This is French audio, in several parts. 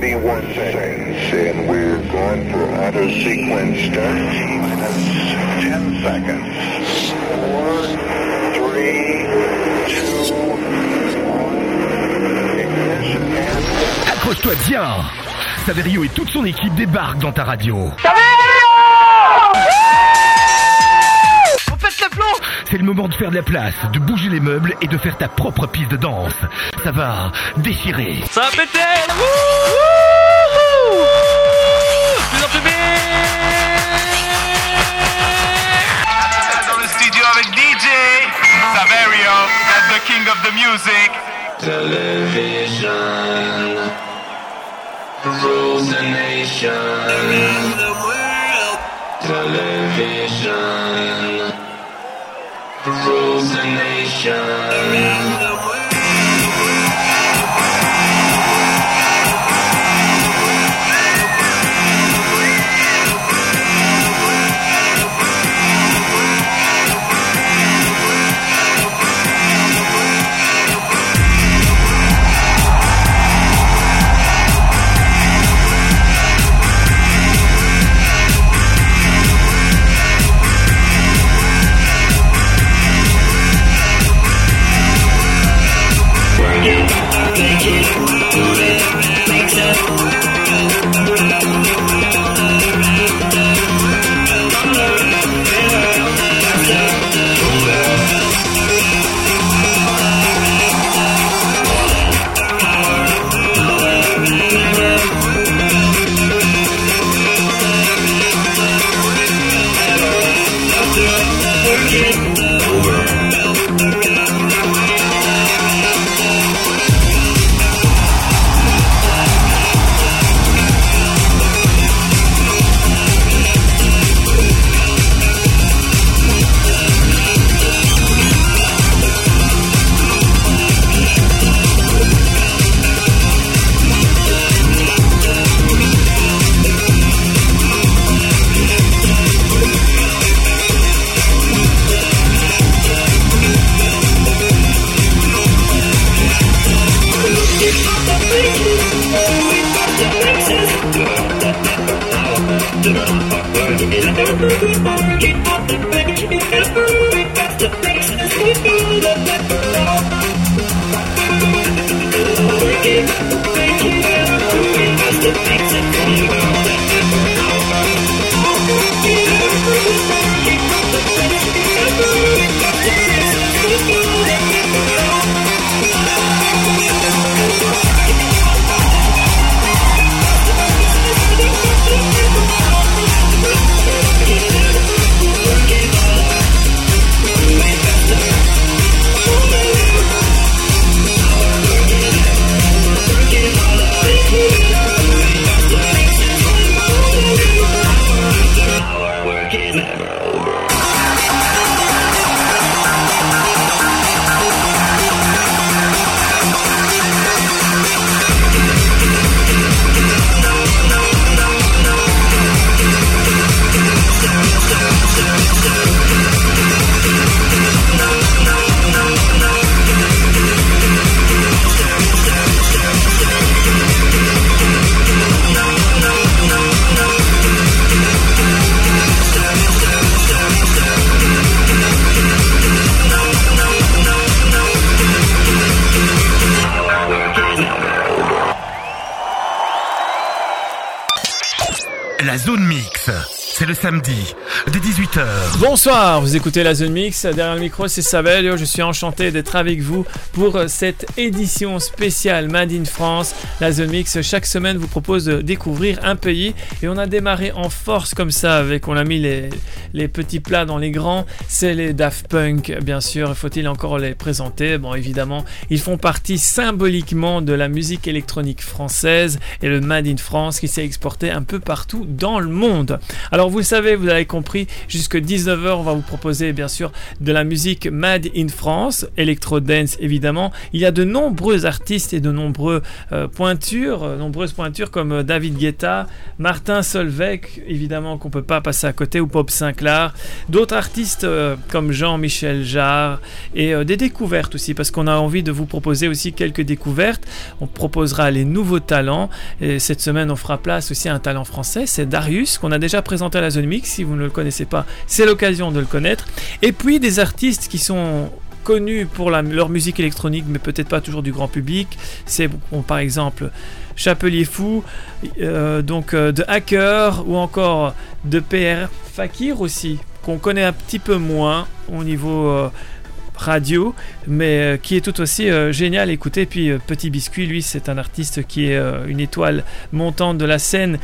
31 seconds, and we're going for auto sequence start. Minus 10 seconds. 4, 3, 2, 1. Ignition and... Accroche-toi bien Saverio et toute son équipe débarquent dans ta radio. C'est le moment de faire de la place, de bouger les meubles et de faire ta propre piste de danse. Ça va déchirer. Ça va péter Wouhou the king of the music. Television rules the nation. The world. Television rules the nation. Bye. La zone mix, c'est le samedi, dès 18h. Bonsoir, vous écoutez la Zone Mix. Derrière le micro, c'est Savelio. Je suis enchanté d'être avec vous pour cette édition spéciale Made in France. La Zone Mix, chaque semaine, vous propose de découvrir un pays. Et on a démarré en force comme ça, avec, on a mis les, petits plats dans les grands. C'est les Daft Punk, bien sûr. Faut-il encore les présenter? Bon, évidemment, ils font partie symboliquement de la musique électronique française et le Made in France qui s'est exporté un peu partout dans le monde. Alors, vous savez, vous avez compris compris, jusque 19h, on va vous proposer bien sûr de la musique Mad in France, Electro Dance évidemment. Il y a de nombreux artistes et de nombreux euh, pointures, euh, nombreuses pointures comme euh, David Guetta, Martin Solveig, évidemment qu'on peut pas passer à côté, ou Pop Sinclair, d'autres artistes comme Jean-Michel Jarre et des découvertes aussi, parce qu'on a envie de vous proposer aussi quelques découvertes. On proposera les nouveaux talents. Et cette semaine, on fera place aussi à un talent français, c'est Darius, qu'on a déjà présenté à la Zone Mix. Si vous ne le connaissez pas, c'est l'occasion de le connaître. Et puis des artistes qui sont connus pour leur musique électronique, mais peut-être pas toujours du grand public. C'est par exemple Chapelier Fou, euh, donc euh, de Hacker ou encore de PR Fakir aussi, qu'on connaît un petit peu moins au niveau euh, radio, mais qui est tout aussi génial à écouter. Puis Petit Biscuit, lui, c'est un artiste qui est une étoile montante de la scène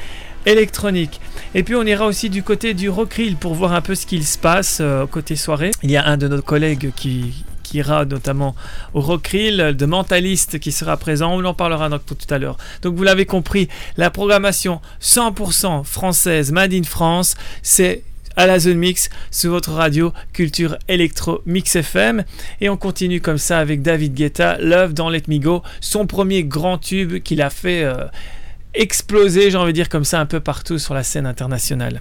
électronique. Et puis on ira aussi du côté du Rockrill pour voir un peu ce qu'il se passe euh, côté soirée. Il y a un de nos collègues qui ira notamment au Rockrill, de Mentaliste qui sera présent, on en parlera donc tout à l'heure. Donc vous l'avez compris, la programmation 100% française, Made in France, c'est à la Zone Mix sur votre radio Culture Electro Mix FM. Et on continue comme ça avec David Guetta, Love dans Let Me Go, son premier grand tube qu'il a fait euh, exploser, j'ai envie de dire comme ça, un peu partout sur la scène internationale.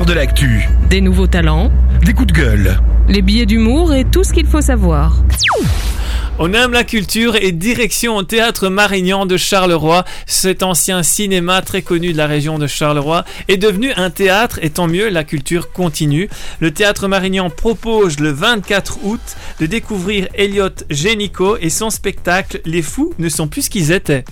Meilleur de l'actu, Des nouveaux talents, des coups de gueule. les billets d'humour et tout ce qu'il faut savoir. On aime la culture et direction au théâtre Marignan de Charleroi. Cet ancien cinéma très connu de la région de Charleroi est devenu un théâtre et tant mieux, la culture continue. Le théâtre Marignan propose le 24 août de découvrir Elliot Génico et son spectacle Les fous ne sont plus ce qu'ils étaient.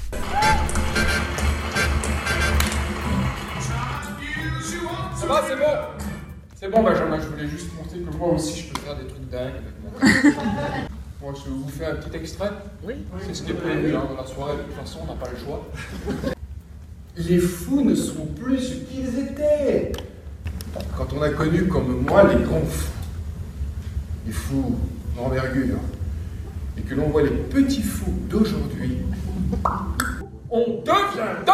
C'est bon, Benjamin, je voulais juste montrer que moi aussi je peux faire des trucs dingues avec mon Bon, je vous fais un petit extrait. Oui. C'est ce qui est prévu hein, dans la soirée, de toute façon, on n'a pas le choix. Les fous ne sont plus ce qu'ils étaient. Quand on a connu comme moi les grands fous, les fous d'envergure, et que l'on voit les petits fous d'aujourd'hui, on devient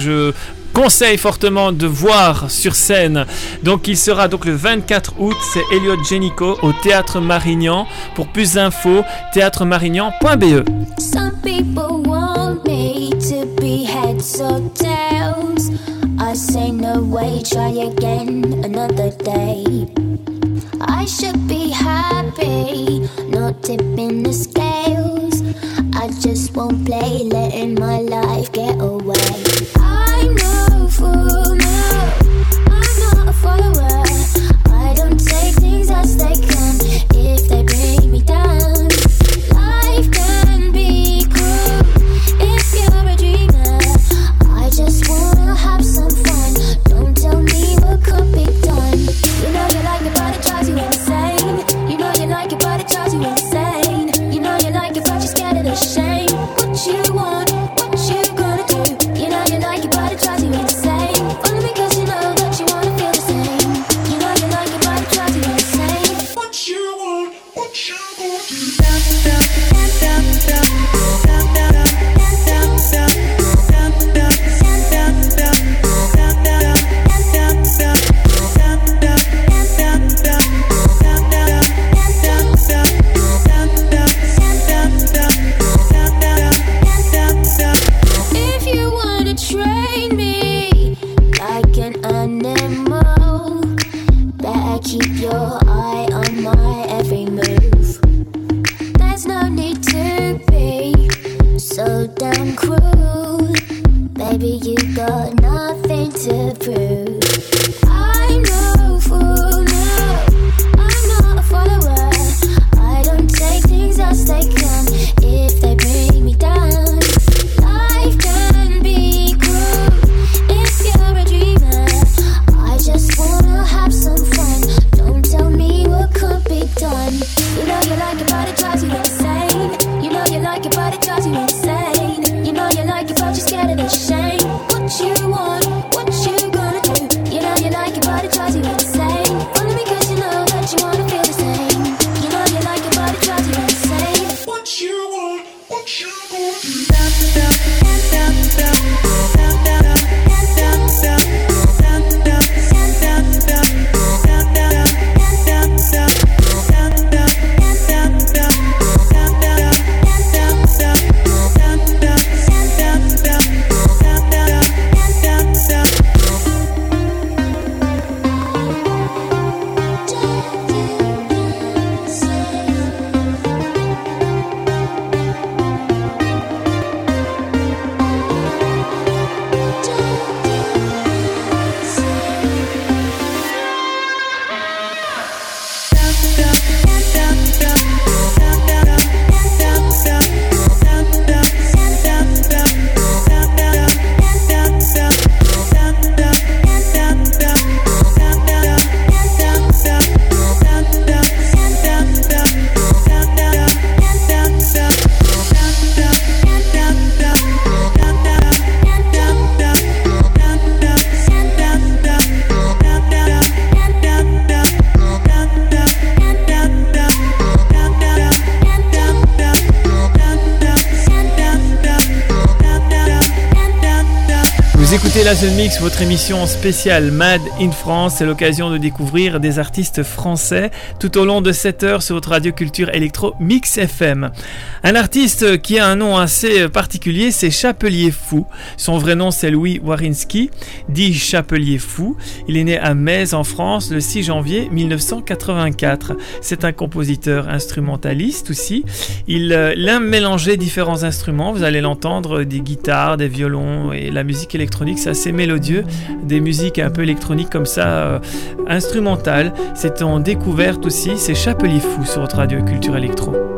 Je conseille fortement de voir sur scène. Donc il sera donc le 24 août, c'est Elliot Génico au théâtre Marignan. Pour plus d'infos, théâtremarignan.be. Some people want me to be heads or tails. I say no way, try again another day. I should be happy, not tipping the scales. I just won't play, letting my life get away. I'm no fool, no, I'm not a follower. I don't take things as they come if they bring me down. La Zone Mix, votre émission spéciale Mad in France. C'est l'occasion de découvrir des artistes français tout au long de 7 heures sur votre radio culture électro Mix FM. Un artiste qui a un nom assez particulier, c'est Chapelier Fou. Son vrai nom, c'est Louis Warinski, dit Chapelier Fou. Il est né à Metz, en France, le 6 janvier 1984. C'est un compositeur instrumentaliste aussi. Il, euh, il aime mélanger différents instruments. Vous allez l'entendre, des guitares, des violons et la musique électronique. Assez mélodieux. Des musiques un peu électroniques comme ça, euh, instrumentales. C'est en découverte aussi. C'est Chapelier Fou sur votre radio culture électro.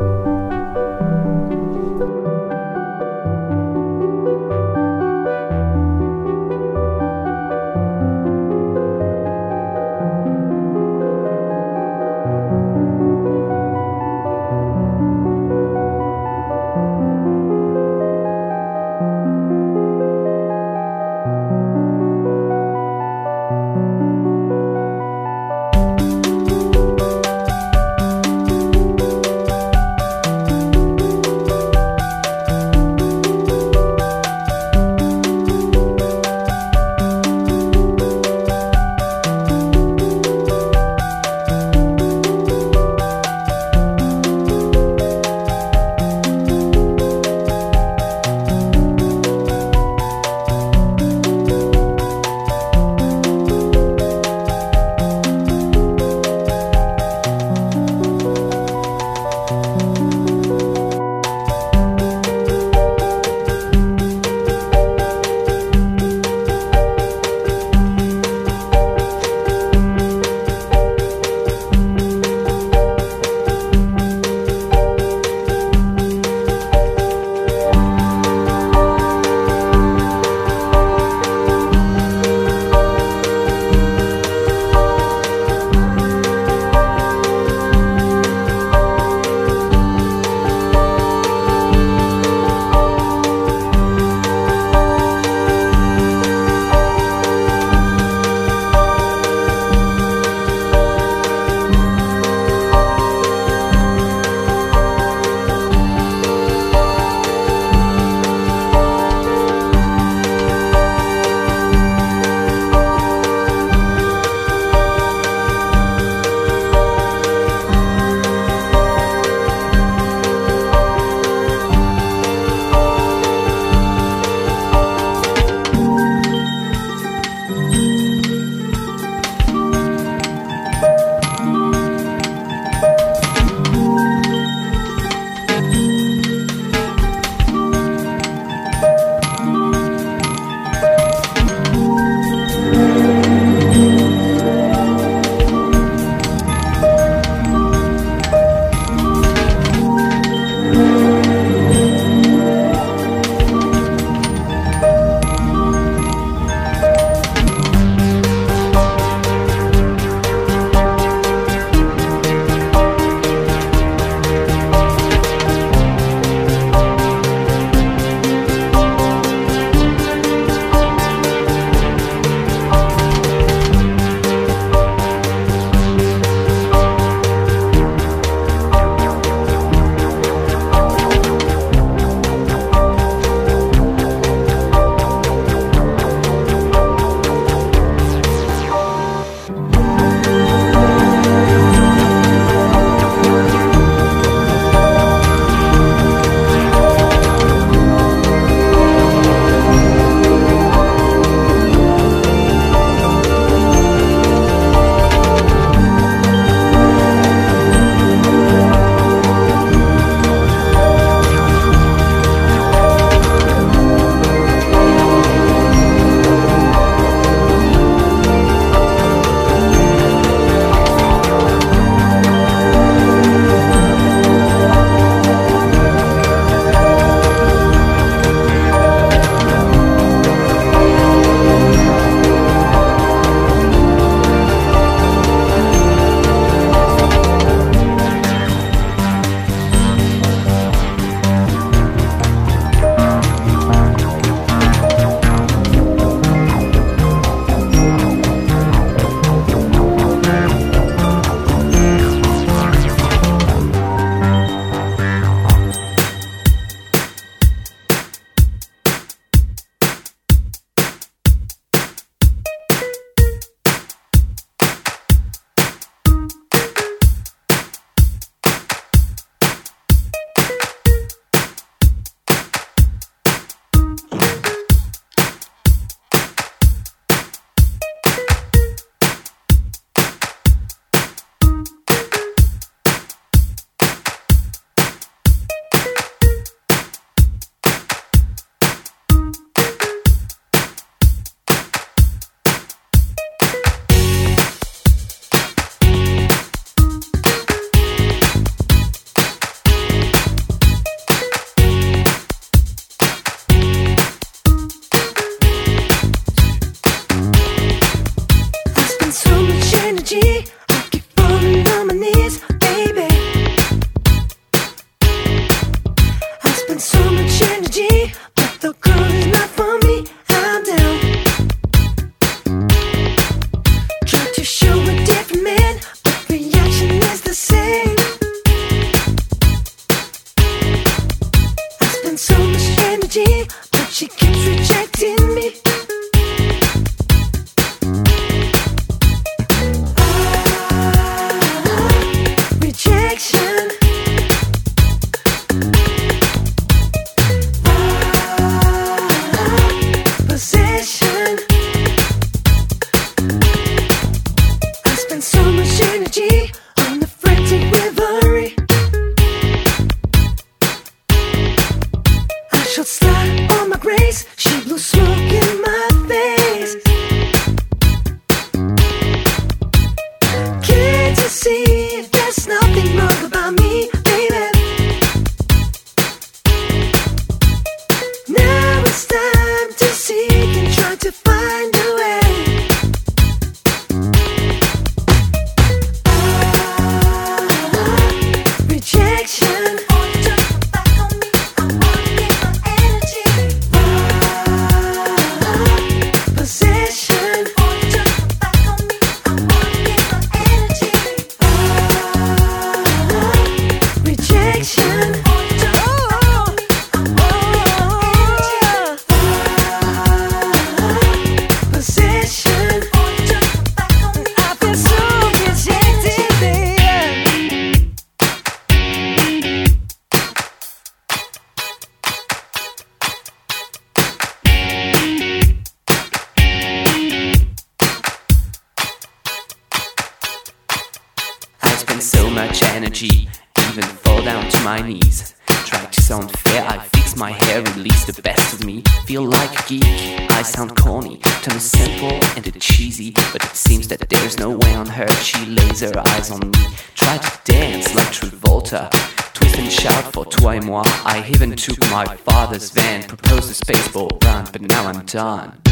But now I'm done.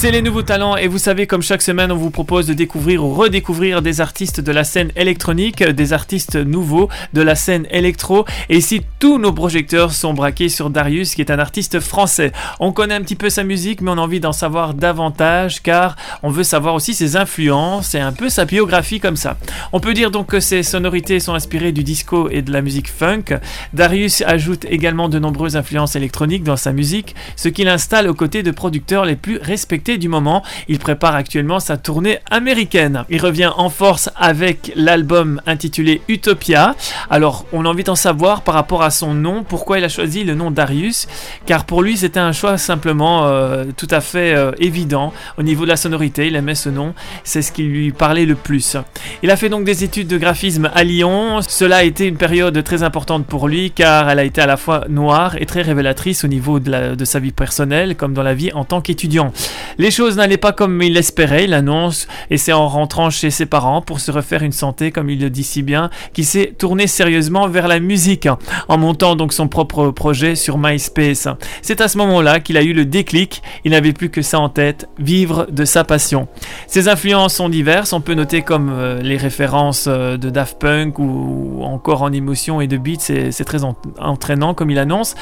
C'est les nouveaux talents et vous savez comme chaque semaine on vous propose de découvrir ou redécouvrir des artistes de la scène électronique, des artistes nouveaux de la scène électro et ici tous nos projecteurs sont braqués sur Darius qui est un artiste français. On connaît un petit peu sa musique mais on a envie d'en savoir davantage car on veut savoir aussi ses influences et un peu sa biographie comme ça. On peut dire donc que ses sonorités sont inspirées du disco et de la musique funk. Darius ajoute également de nombreuses influences électroniques dans sa musique, ce qui l'installe aux côtés de producteurs les plus respectés du moment. Il prépare actuellement sa tournée américaine. Il revient en force avec l'album intitulé Utopia. Alors, on a envie d'en savoir par rapport à son nom, pourquoi il a choisi le nom Darius, car pour lui c'était un choix simplement euh, tout à fait euh, évident au niveau de la sonorité. Il aimait ce nom, c'est ce qui lui parlait le plus. Il a fait donc des études de graphisme à Lyon. Cela a été une période très importante pour lui, car elle a été à la fois noire et très révélatrice au niveau de, sa vie personnelle, comme dans la vie en tant qu'étudiant. Les choses n'allaient pas comme il l'espérait, il annonce, et c'est en rentrant chez ses parents pour se refaire une santé, comme il le dit si bien, qu'il s'est tourné sérieusement vers la musique, en montant donc son propre projet sur MySpace. C'est à ce moment-là qu'il a eu le déclic, il n'avait plus que ça en tête, vivre de sa passion. Ses influences sont diverses, on peut noter comme euh, les références euh, de Daft Punk ou encore en émotion et de beats, c'est très en- entraînant comme il annonce.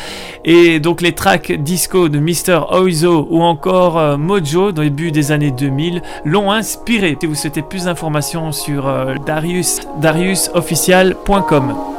Et donc les tracks disco de Mr. Oizo ou encore euh, Mojo au début des années 2000 l'ont inspiré. Si vous souhaitez plus d'informations sur euh, Darius, dariusofficial.com.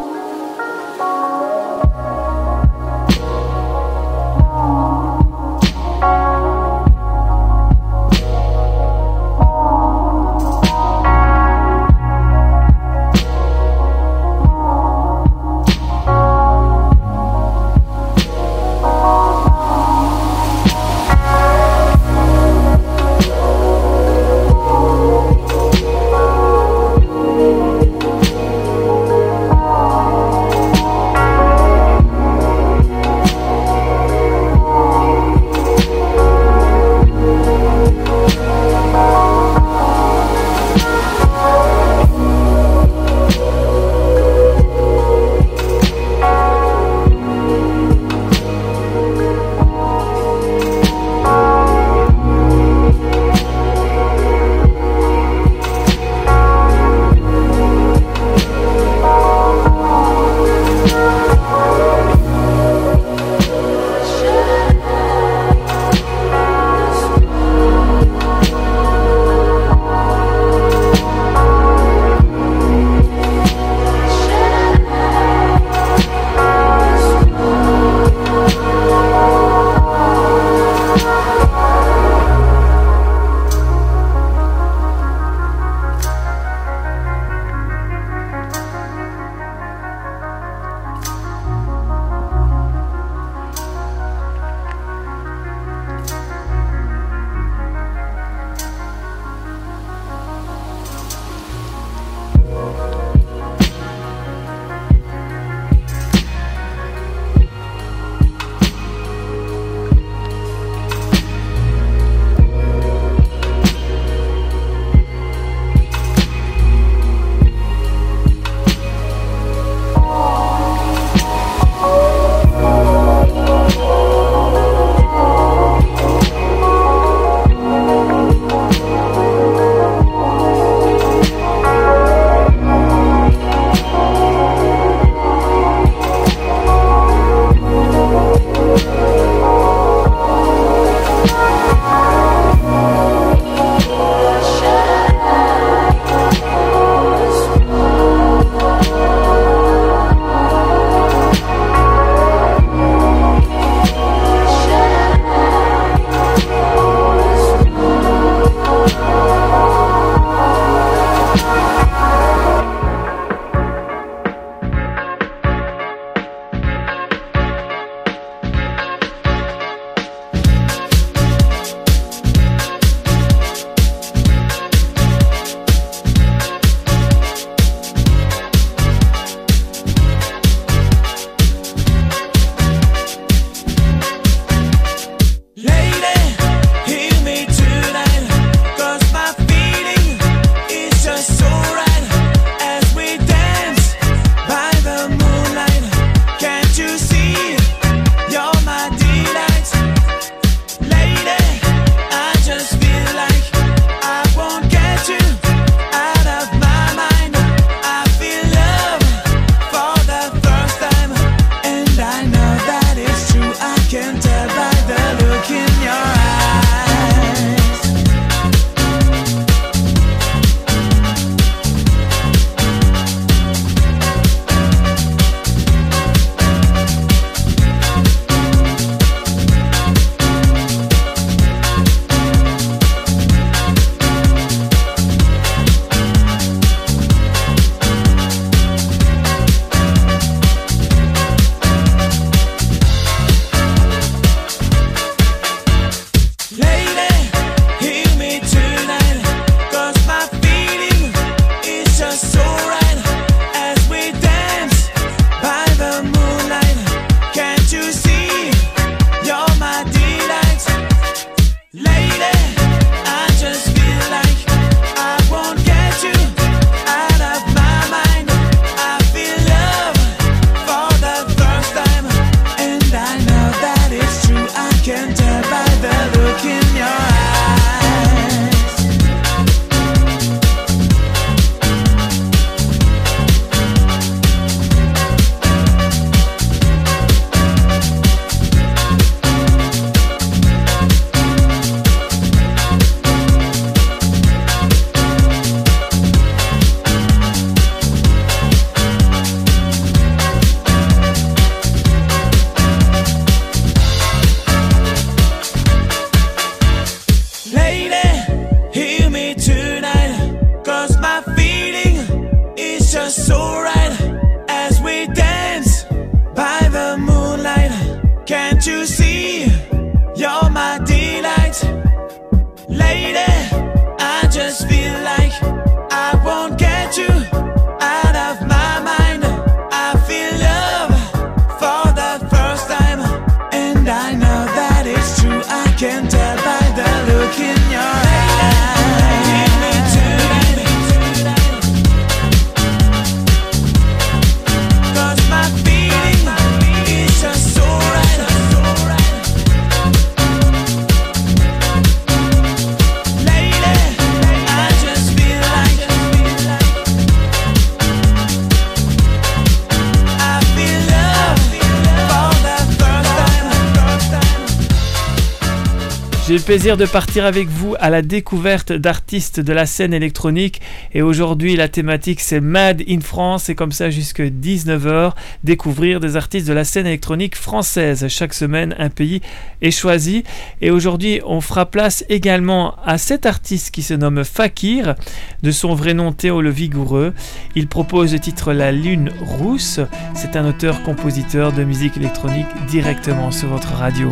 plaisir de partir avec vous à la découverte d'artistes de la scène électronique et aujourd'hui la thématique c'est Mad in France et comme ça jusque 19h découvrir des artistes de la scène électronique française. Chaque semaine un pays est choisi et aujourd'hui on fera place également à cet artiste qui se nomme Fakir de son vrai nom Théo le Vigoureux. Il propose le titre La Lune Rousse. C'est un auteur-compositeur de musique électronique directement sur votre radio.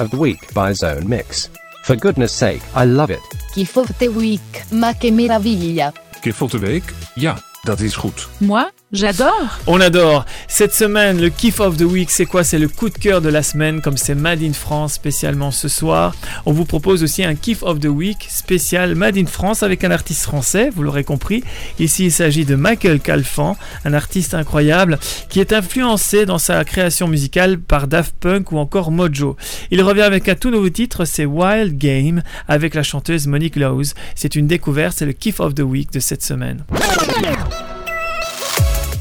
of the Week by Zone Mix. For goodness sake, I love it. Kiff of the Week, ma che meraviglia. Kiff of the Week? Ja, dat is goed. Moi, j'adore. On adore. Cette semaine, le kiff of the week, c'est quoi? C'est le coup de cœur de la semaine, comme c'est Made in France spécialement ce soir. On vous propose aussi un kiff of the week spécial Made in France avec un artiste français, vous l'aurez compris. Ici, il s'agit de Michael Calfan, un artiste incroyable qui est influencé dans sa création musicale par Daft Punk ou encore Mojo. Il revient avec un tout nouveau titre, c'est Wild Game avec la chanteuse Monique Lowes. C'est une découverte, c'est le kiff of the week de cette semaine.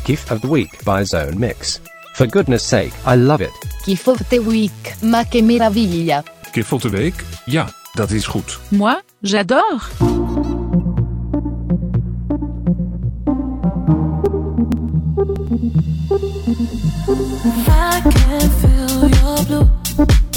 Gift of the Week by Zone Mix. For goodness sake, I love it. Kiff of the Week, ma che meraviglia. Kiff of the Week? Ja, dat is goed. Moi, j'adore. I can feel your blue.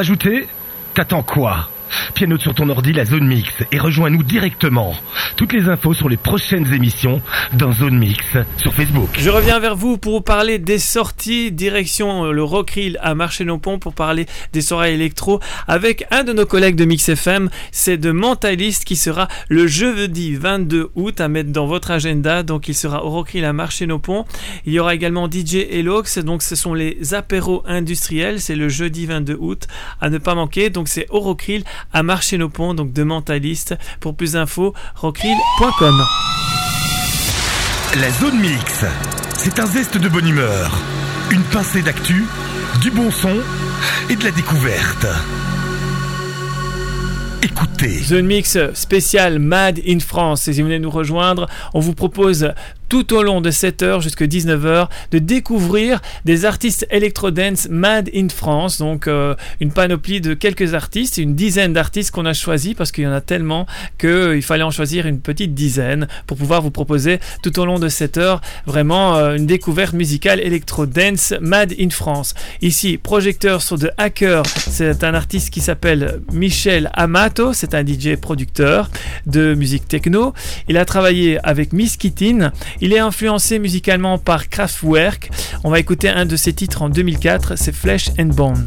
Ajoutée T'attends quoi? Pianote sur ton ordi la zone mix et rejoins-nous directement. Toutes les infos sur les prochaines émissions dans Zone Mix sur Facebook. Je reviens vers vous pour vous parler des sorties direction euh, le Rockrill à Marché-Longpont pour parler des soirées électro avec un de nos collègues de Mix FM, c'est de Mentalist qui sera le jeudi 22 août à mettre dans votre agenda. Donc il sera au Rockrill à Marché-Longpont. Il y aura également DJ Elox, donc ce sont les apéros industriels, c'est le jeudi 22 août à ne pas manquer. Donc c'est au Rockrill à Marché-Longpont, donc de Mentalist. Pour plus d'infos, La zone mix, c'est un zeste de bonne humeur, une pincée d'actu, du bon son et de la découverte. Écoutez. Zone Mix spécial Mad in France. Et si vous venez nous rejoindre, on vous propose tout au long de 7h jusqu'à 19h de découvrir des artistes electro-dance Mad in France. Donc euh, une panoplie de quelques artistes, une dizaine d'artistes qu'on a choisis parce qu'il y en a tellement qu'il fallait en choisir une petite dizaine pour pouvoir vous proposer tout au long de 7 heures vraiment euh, une découverte musicale electro-dance Mad in France. Ici, projecteur sur de Hacker, c'est un artiste qui s'appelle Michel Amato, c'est un DJ producteur de musique techno. Il a travaillé avec Miss Kittin. Il est influencé musicalement par Kraftwerk. On va écouter un de ses titres en 2004, c'est Flesh and Bone.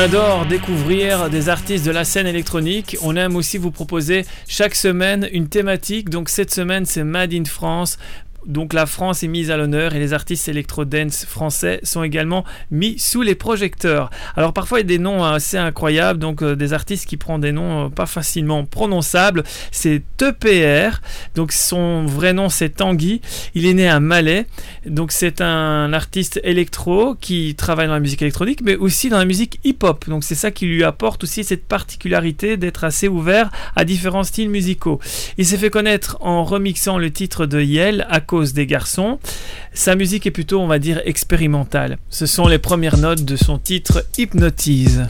Adore découvrir des artistes de la scène électronique. On aime aussi vous proposer chaque semaine une thématique. Donc cette semaine, c'est Made in France. Donc la France est mise à l'honneur et les artistes électro-dance français sont également mis sous les projecteurs. Alors parfois il y a des noms assez incroyables, donc euh, des artistes qui prennent des noms euh, pas facilement prononçables. C'est EPR, donc son vrai nom c'est Tanguy. Il est né à Malais, donc c'est un artiste électro qui travaille dans la musique électronique, mais aussi dans la musique hip-hop. Donc c'est ça qui lui apporte aussi cette particularité d'être assez ouvert à différents styles musicaux. Il s'est fait connaître en remixant le titre de Yel à des garçons. Sa musique est plutôt, on va dire, expérimentale. Ce sont les premières notes de son titre Hypnotise.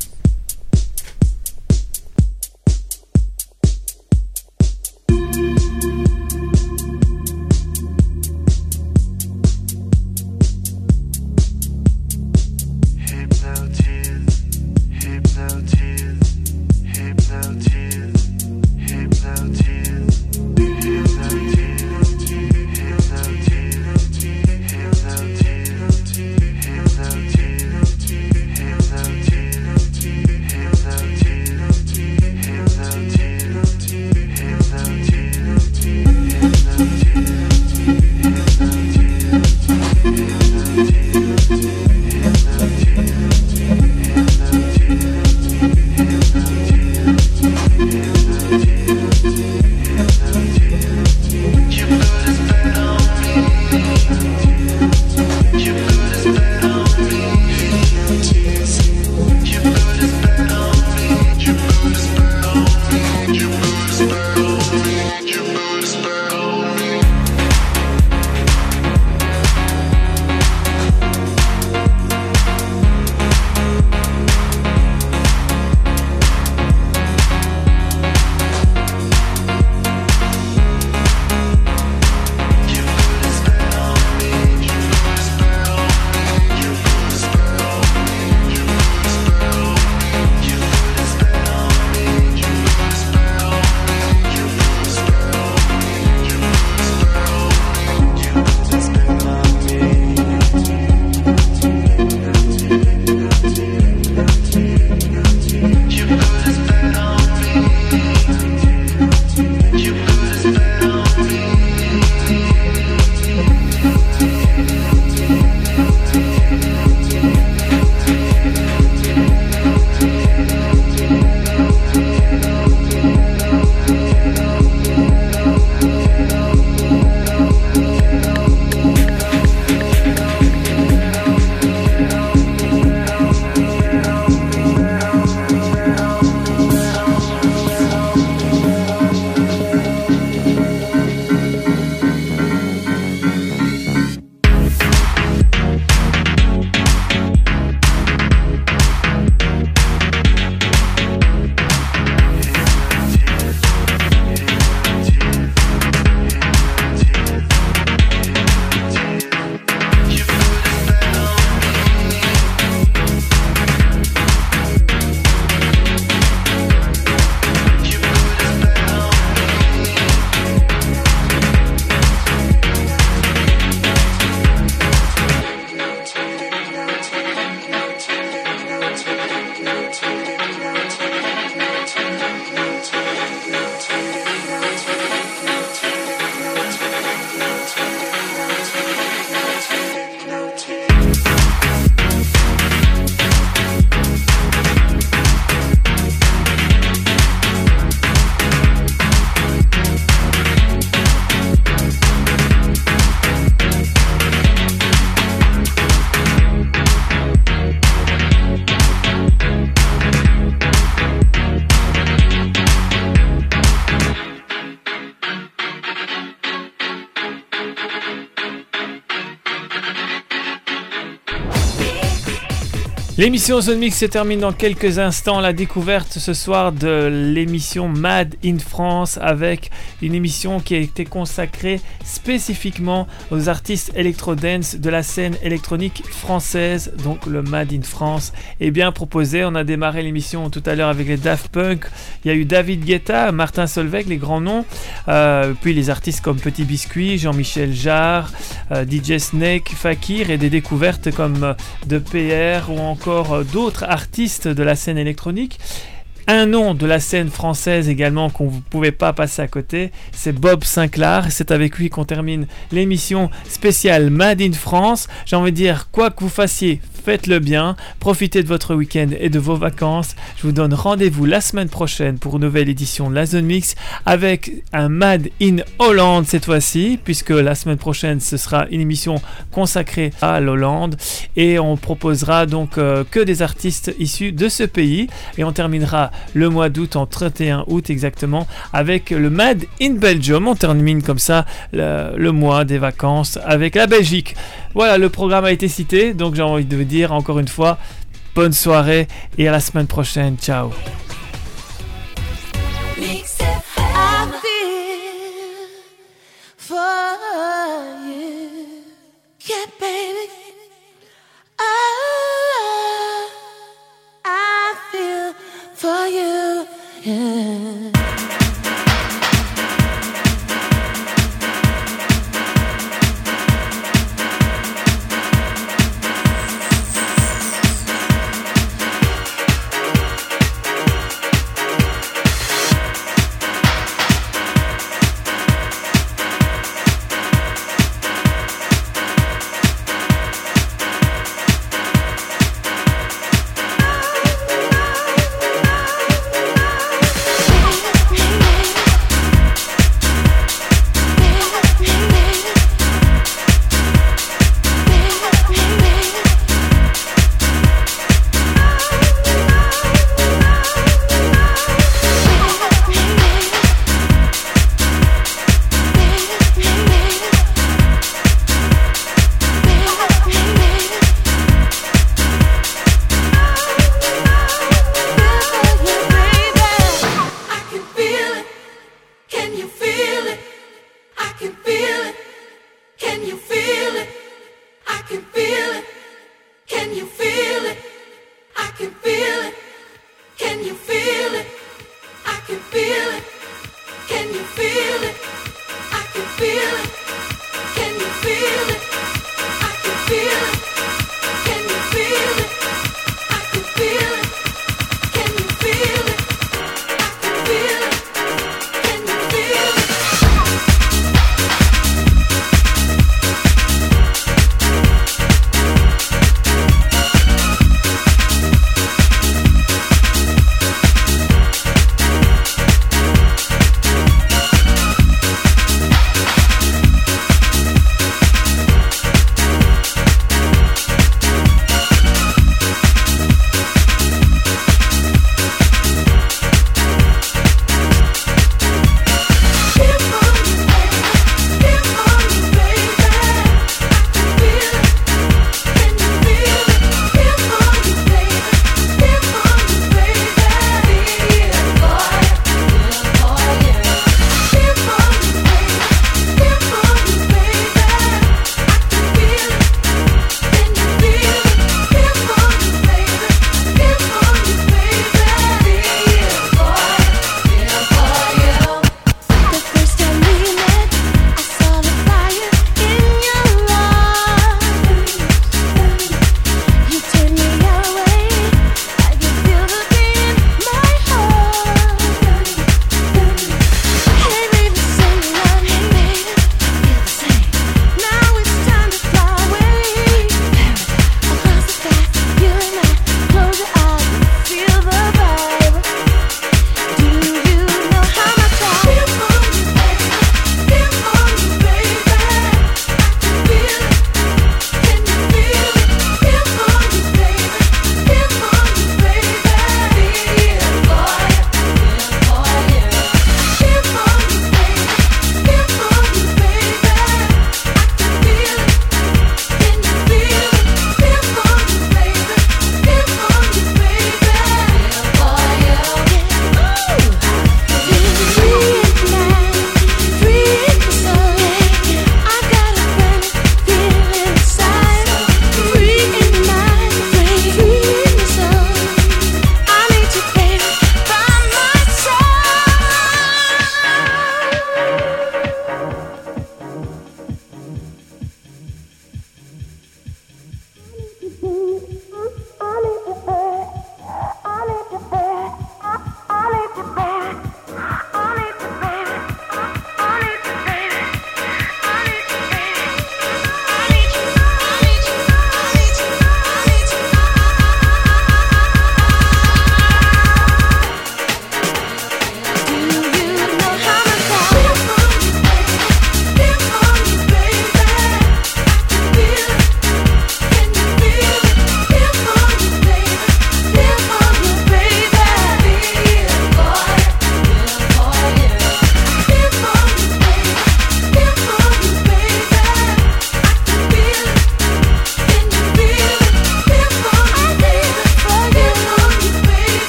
L'émission Zone Mix se termine dans quelques instants. La découverte ce soir de l'émission Mad in France avec une émission qui a été consacrée spécifiquement aux artistes électro-dance de la scène électronique française. Donc le Mad in France est bien proposé. On a démarré l'émission tout à l'heure avec les Daft Punk. Il y a eu David Guetta, Martin Solveig, les grands noms. Euh, puis les artistes comme Petit Biscuit, Jean-Michel Jarre, euh, DJ Snake, Fakir et des découvertes comme euh, de PR ou encore euh, d'autres artistes de la scène électronique un nom de la scène française également qu'on ne pouvait pas passer à côté, c'est Bob Sinclair. C'est avec lui qu'on termine l'émission spéciale Made in France. J'ai envie de dire, quoi que vous fassiez, faites-le bien, profitez de votre week-end et de vos vacances. Je vous donne rendez-vous la semaine prochaine pour une nouvelle édition de la Zone Mix avec un Mad in Hollande cette fois-ci, puisque la semaine prochaine ce sera une émission consacrée à l'Hollande et on proposera donc euh, que des artistes issus de ce pays et on terminera le mois d'août, en 31 août exactement, avec le Mad in Belgium. On termine comme ça le, mois des vacances avec la Belgique. Voilà, le programme a été cité, donc j'ai envie de vous dire encore une fois, bonne soirée et à la semaine prochaine. Ciao.